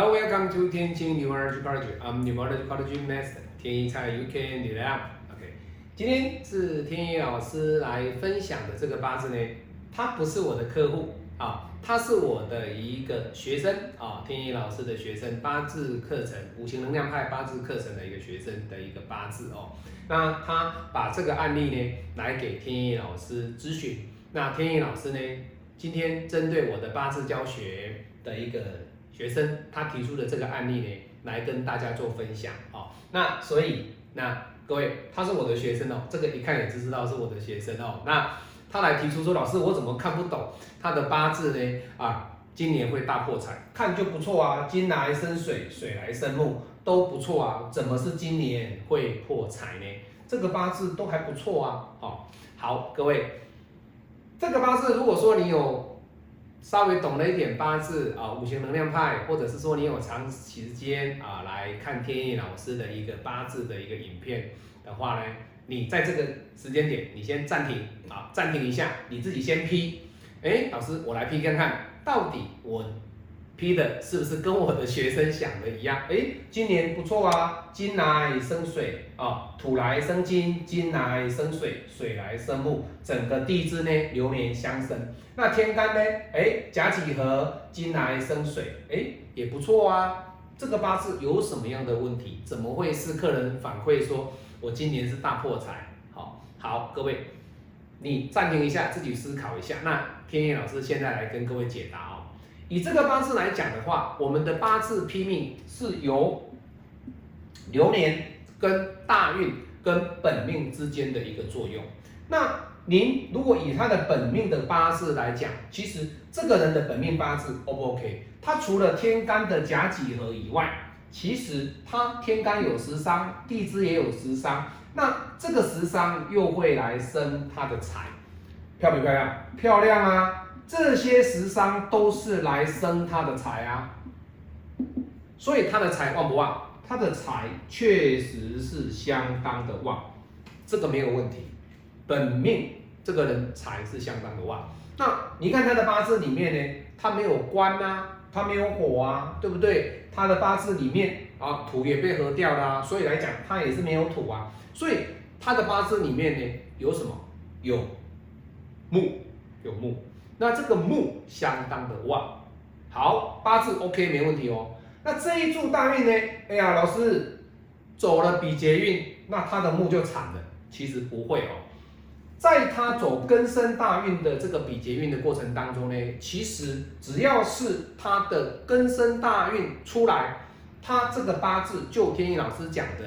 Hello, welcome to 天津 Numerology College. I'm Numerology College Master 天一菜 You Can Do That. OK，今天是天一老师来分享的这个八字呢，他不是我的客户啊，他是我的一个学生啊，天一老师的学生，八字课程五行能量派八字课程的一个学生的一个八字哦。那他把这个案例呢来给天一老师咨询，那天一老师呢今天针对我的八字教学的一个。学生他提出的这个案例呢，来跟大家做分享哦。那所以那各位，他是我的学生哦，这个一看也就知道是我的学生哦。那他来提出说，老师我怎么看不懂他的八字呢？啊，今年会大破财，看就不错啊，金来生水，水来生木都不错啊，怎么是今年会破财呢？这个八字都还不错啊。好，好，各位，这个八字如果说你有。稍微懂了一点八字啊，五行能量派，或者是说你有长时间啊来看天意老师的一个八字的一个影片的话呢，你在这个时间点，你先暂停啊，暂停一下，你自己先批，哎，老师我来批看看，到底我。批的是不是跟我的学生想的一样？哎，今年不错啊，金来生水啊，土来生金，金来生水，水来生木，整个地支呢流年相生。那天干呢？哎，甲己合，金来生水，哎，也不错啊。这个八字有什么样的问题？怎么会是客人反馈说我今年是大破财？好，好，各位，你暂停一下，自己思考一下。那天野老师现在来跟各位解答哦。以这个八字来讲的话，我们的八字拼命是由流年跟大运跟本命之间的一个作用。那您如果以他的本命的八字来讲，其实这个人的本命八字 O 不 OK？他除了天干的甲己合以外，其实他天干有食伤，地支也有食伤，那这个食伤又会来生他的财，漂不漂亮？漂亮啊！这些食伤都是来生他的财啊，所以他的财旺不旺？他的财确实是相当的旺，这个没有问题。本命这个人财是相当的旺。那你看他的八字里面呢，他没有官啊，他没有火啊，对不对？他的八字里面啊，土也被合掉了，所以来讲他也是没有土啊。所以他的八字里面呢，有什么？有木，有木。那这个木相当的旺，好，八字 OK 没问题哦。那这一柱大运呢？哎呀，老师走了比劫运，那他的木就惨了。其实不会哦，在他走根生大运的这个比劫运的过程当中呢，其实只要是他的根生大运出来，他这个八字就天意老师讲的，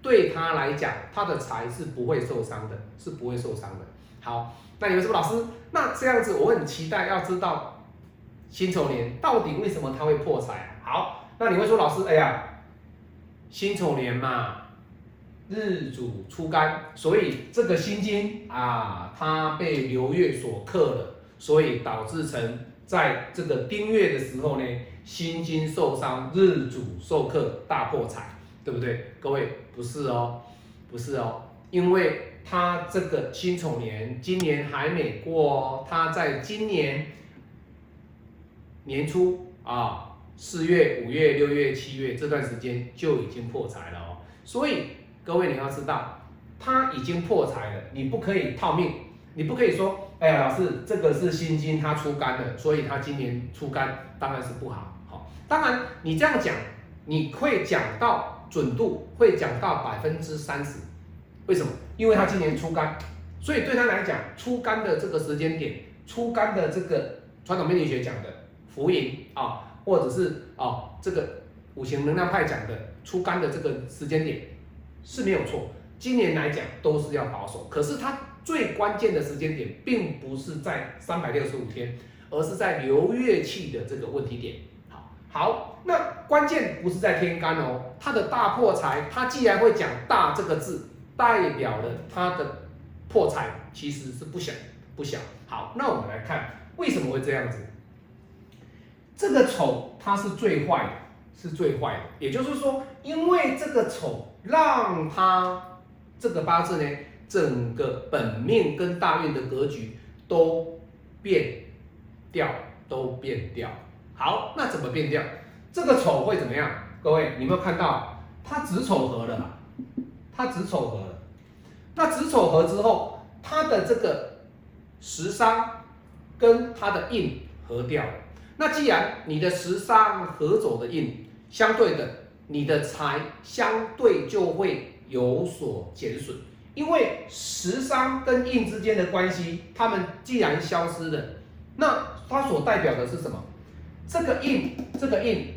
对他来讲，他的财是不会受伤的，是不会受伤的。好。那你们说老师，那这样子我很期待要知道辛丑年到底为什么他会破财？好，那你会说老师，哎呀，辛丑年嘛，日主出干，所以这个辛金啊，它被流月所克了，所以导致成在这个丁月的时候呢，辛金受伤，日主受克，大破财，对不对？各位不是哦，不是哦，因为。他这个辛丑年，今年还没过哦。他在今年年初啊，四月、五月、六月、七月这段时间就已经破财了哦。所以各位你要知道，他已经破财了，你不可以套命，你不可以说，哎呀，老师这个是辛金，他出干了，所以他今年出干当然是不好。好，当然你这样讲，你会讲到准度会讲到百分之三十。为什么？因为他今年出干，所以对他来讲，出干的这个时间点，出干的这个传统命理学讲的浮盈啊，或者是啊这个五行能量派讲的出干的这个时间点是没有错。今年来讲都是要保守，可是它最关键的时间点并不是在三百六十五天，而是在流月气的这个问题点。好，好，那关键不是在天干哦，它的大破财，它既然会讲大这个字。代表了他的破财其实是不小不小。好，那我们来看为什么会这样子。这个丑它是最坏的，是最坏的。也就是说，因为这个丑让他这个八字呢，整个本命跟大运的格局都变掉，都变掉。好，那怎么变掉？这个丑会怎么样？各位，你有没有看到它子丑合了嘛？它子丑合了，那子丑合之后，它的这个食伤跟它的印合掉。那既然你的食伤合走的印，相对的，你的财相对就会有所减损，因为食伤跟印之间的关系，它们既然消失了，那它所代表的是什么？这个印，这个印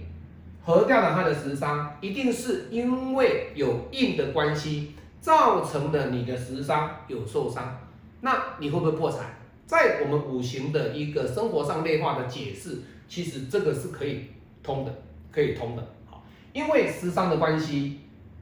合掉了它的食伤，一定是因为有印的关系，造成了你的食伤有受伤。那你会不会破财？在我们五行的一个生活上内化的解释，其实这个是可以通的。可以通的，好，因为食伤的关系，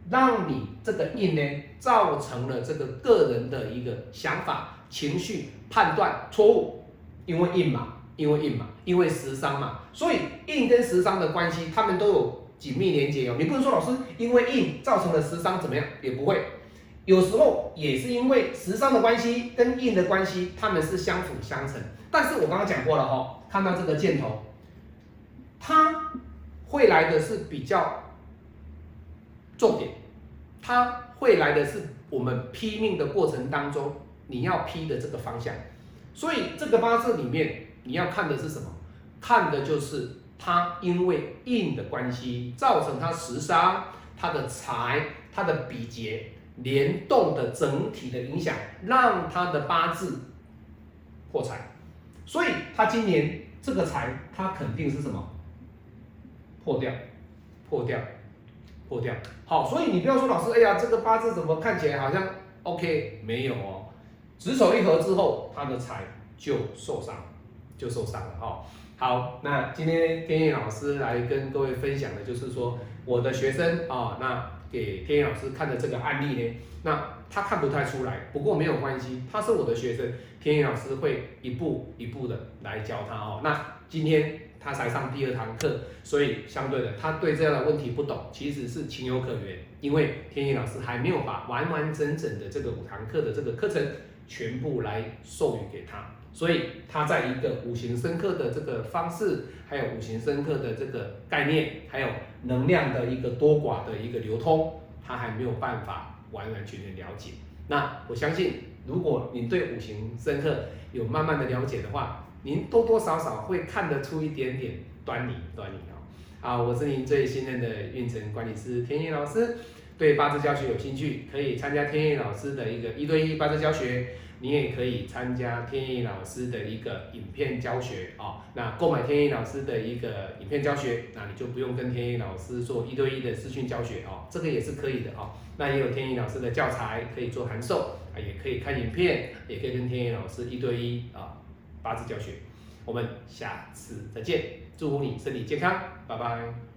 让你这个印呢，造成了这个个人的一个想法、情绪判断错误，因为印嘛，因为印嘛，因为食伤嘛，所以印跟食伤的关系，他们都有紧密连接哦。你不能说老师因为印造成了食伤怎么样，也不会，有时候也是因为时伤的关系跟印的关系，他们是相辅相成。但是我刚刚讲过了哈，看到这个箭头，它。会来的是比较重点，它会来的是我们批命的过程当中你要批的这个方向，所以这个八字里面你要看的是什么？看的就是它因为印的关系造成它食伤、它的财、它的比劫联动的整体的影响，让他的八字破财，所以他今年这个财他肯定是什么？破掉，破掉，破掉。好，所以你不要说老师，哎呀，这个八字怎么看起来好像 OK？没有哦，子丑一合之后，他的财就受伤，就受伤了哦。好，那今天天意老师来跟各位分享的就是说，我的学生啊，那给天意老师看的这个案例呢，那他看不太出来，不过没有关系，他是我的学生，天意老师会一步一步的来教他哦。那今天。他才上第二堂课，所以相对的，他对这样的问题不懂，其实是情有可原。因为天意老师还没有把完完整整的这个五堂课的这个课程全部来授予给他，所以他在一个五行深刻的这个方式，还有五行深刻的这个概念，还有能量的一个多寡的一个流通，他还没有办法完完全全了解。那我相信，如果你对五行深刻有慢慢的了解的话，您多多少少会看得出一点点端倪，端倪哦。好，我是您最信任的运程管理师天意老师。对八字教学有兴趣，可以参加天意老师的一个一对一八字教学。你也可以参加天意老师的一个影片教学哦。那购买天意老师的一个影片教学，那你就不用跟天意老师做一对一的视讯教学哦，这个也是可以的哦。那也有天意老师的教材可以做函授啊，也可以看影片，也可以跟天意老师一对一啊。八字教学，我们下次再见，祝福你身体健康，拜拜。